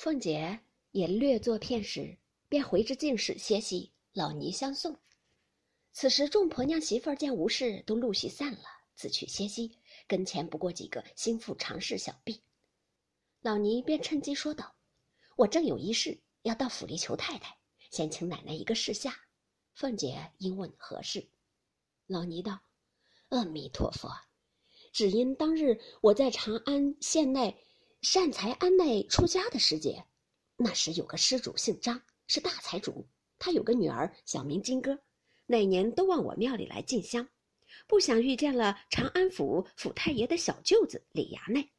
凤姐也略作片时，便回至净室歇息，老尼相送。此时众婆娘媳妇儿见无事，都陆续散了，自去歇息。跟前不过几个心腹常侍小婢，老尼便趁机说道：“我正有一事要到府里求太太，先请奶奶一个示下。”凤姐应问何事，老尼道：“阿弥陀佛，只因当日我在长安县内。”善财安内出家的时节，那时有个施主姓张，是大财主。他有个女儿，小名金哥，那年都往我庙里来进香。不想遇见了长安府府太爷的小舅子李衙内。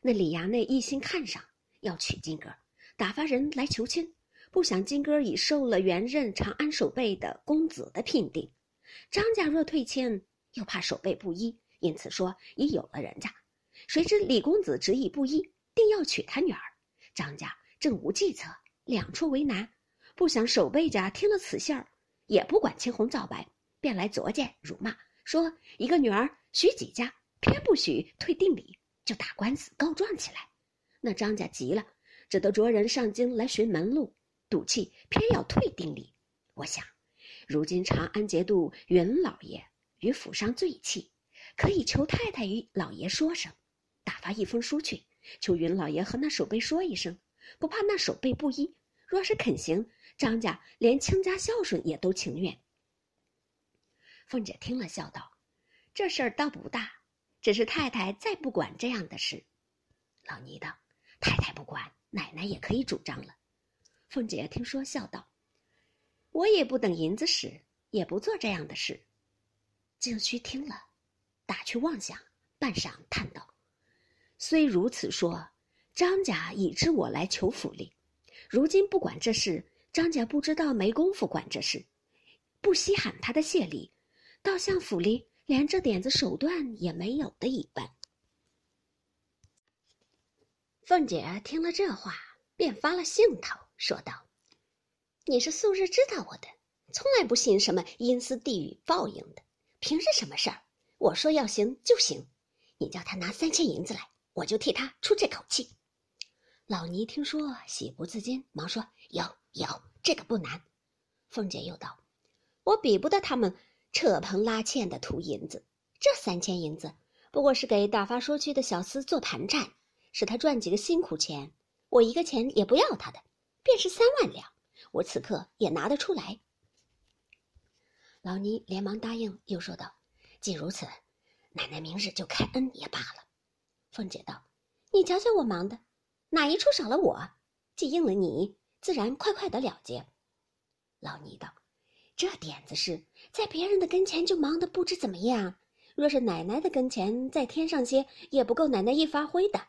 那李衙内一心看上，要娶金哥，打发人来求亲。不想金哥已受了原任长安守备的公子的聘定，张家若退亲，又怕守备不依，因此说已有了人家。谁知李公子执意不依，定要娶他女儿。张家正无计策，两处为难。不想守备家听了此信儿，也不管青红皂白，便来作践辱骂，说一个女儿许几家，偏不许退定礼，就打官司告状起来。那张家急了，只得着人上京来寻门路，赌气偏要退定礼。我想，如今长安节度云老爷与府上最气，可以求太太与老爷说声。打发一封书去，求云老爷和那守备说一声，不怕那守备不依。若是肯行，张家连亲家孝顺也都情愿。凤姐听了，笑道：“这事儿倒不大，只是太太再不管这样的事。”老尼道：“太太不管，奶奶也可以主张了。”凤姐听说，笑道：“我也不等银子使，也不做这样的事。”静虚听了，打去妄想，半晌叹道。虽如此说，张家已知我来求府里，如今不管这事，张家不知道没工夫管这事，不稀罕他的谢礼，倒像府里连这点子手段也没有的一般。凤姐听了这话，便发了兴头，说道：“你是素日知道我的，从来不信什么阴司地狱报应的，凭是什么事儿？我说要行就行，你叫他拿三千银子来。”我就替他出这口气。老尼听说，喜不自禁，忙说：“有有，这个不难。”凤姐又道：“我比不得他们扯棚拉纤的图银子，这三千银子不过是给打发出去的小厮做盘缠，使他赚几个辛苦钱。我一个钱也不要他的，便是三万两，我此刻也拿得出来。”老尼连忙答应，又说道：“既如此，奶奶明日就开恩也罢了。”凤姐道：“你瞧瞧我忙的，哪一处少了我？既应了你，自然快快的了结。”老尼道：“这点子事，在别人的跟前就忙得不知怎么样，若是奶奶的跟前再添上些，也不够奶奶一发挥的。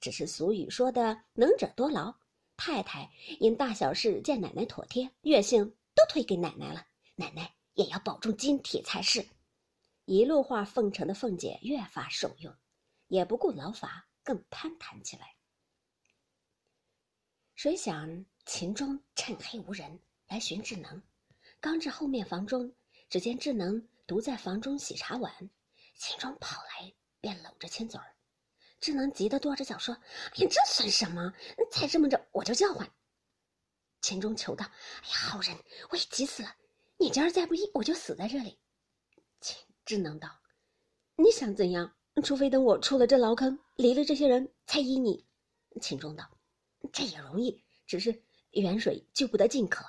只是俗语说的‘能者多劳’，太太因大小事见奶奶妥帖，月性都推给奶奶了，奶奶也要保重金体才是。”一路话奉承的凤姐越发受用。也不顾劳乏，更攀谈起来。谁想秦钟趁黑无人来寻智能，刚至后面房中，只见智能独在房中洗茶碗。秦钟跑来，便搂着亲嘴儿。智能急得跺着脚说：“哎呀，这算什么？才这么着我就叫唤。”秦钟求道：“哎呀，好人，我也急死了！你今儿再不依，我就死在这里。”秦智能道：“你想怎样？”除非等我出了这牢坑，离了这些人才依你。秦钟道：“这也容易，只是远水救不得近渴。”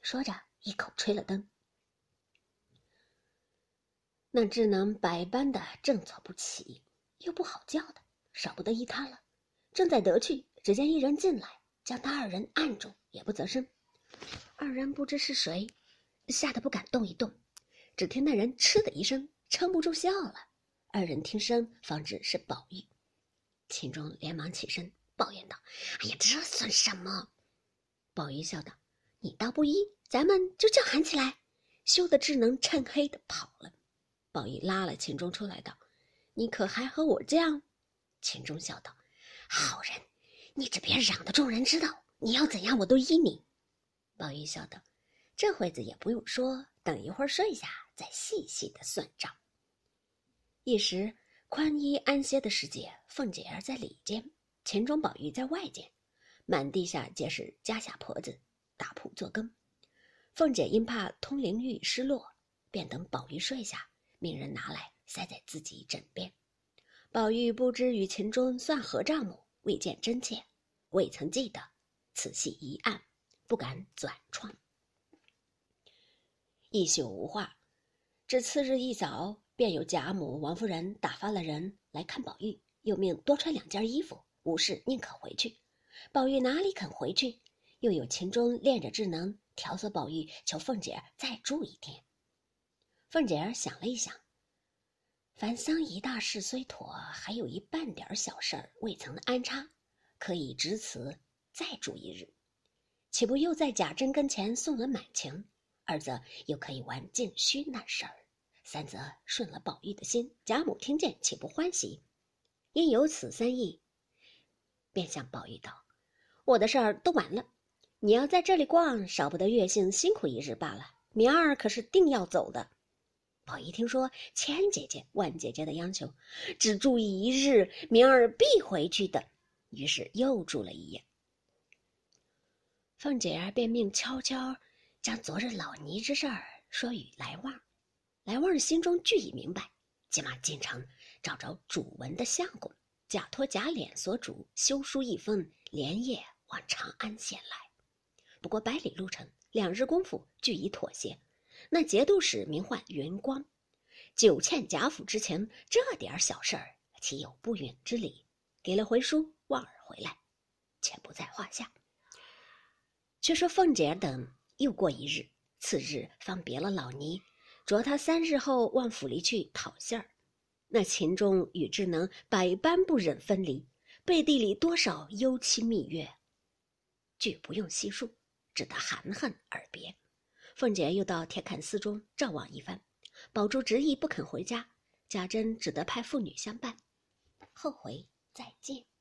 说着，一口吹了灯。那智能百般的正坐不起，又不好叫的，少不得依他了。正在得去，只见一人进来，将他二人按住，也不择声。二人不知是谁，吓得不敢动一动。只听那人嗤的一声，撑不住笑了。二人听声，方知是宝玉。秦钟连忙起身，抱怨道：“哎呀，这算什么？”宝玉笑道：“你倒不依，咱们就叫喊起来。”羞得智能趁黑的跑了。宝玉拉了秦钟出来，道：“你可还和我这样？”秦钟笑道：“好人，你只别嚷得众人知道，你要怎样我都依你。”宝玉笑道：“这会子也不用说，等一会儿睡下，再细细的算账。”一时宽衣安歇的时节，凤姐儿在里间，钱钟宝玉在外间。满地下皆是家下婆子打铺做羹。凤姐因怕通灵玉失落，便等宝玉睡下，命人拿来塞在自己枕边。宝玉不知与秦钟算何账目，未见真切，未曾记得，此系一案，不敢转窗。一宿无话，至次日一早，便有贾母、王夫人打发了人来看宝玉，又命多穿两件衣服，无事宁可回去。宝玉哪里肯回去？又有秦钟练着智能，调唆宝玉求凤姐儿再住一天。凤姐儿想了一想，凡丧仪大事虽妥，还有一半点小事儿未曾安插，可以值此再住一日。岂不又在贾珍跟前送了满情？二则又可以玩净虚那事儿，三则顺了宝玉的心，贾母听见岂不欢喜？因有此三意，便向宝玉道：“我的事儿都完了，你要在这里逛，少不得月幸辛苦一日罢了。明儿可是定要走的。”宝玉听说千姐姐、万姐姐的央求，只住一日，明儿必回去的，于是又住了一夜。凤姐儿便命悄悄。将昨日老尼之事儿说与来旺，来旺心中俱已明白，急忙进城找着主文的相公，假托贾琏所主修书一封，连夜往长安县来。不过百里路程，两日功夫俱已妥协。那节度使名唤云光，久欠贾府之情，这点小事儿岂有不允之理？给了回书，望儿回来，且不在话下。却说凤姐等。又过一日，次日方别了老尼，着他三日后往府里去讨信儿。那秦钟与智能百般不忍分离，背地里多少幽期蜜月，俱不用细数，只得含恨而别。凤姐又到铁槛寺中照望一番，宝珠执意不肯回家，贾珍只得派妇女相伴。后回再见。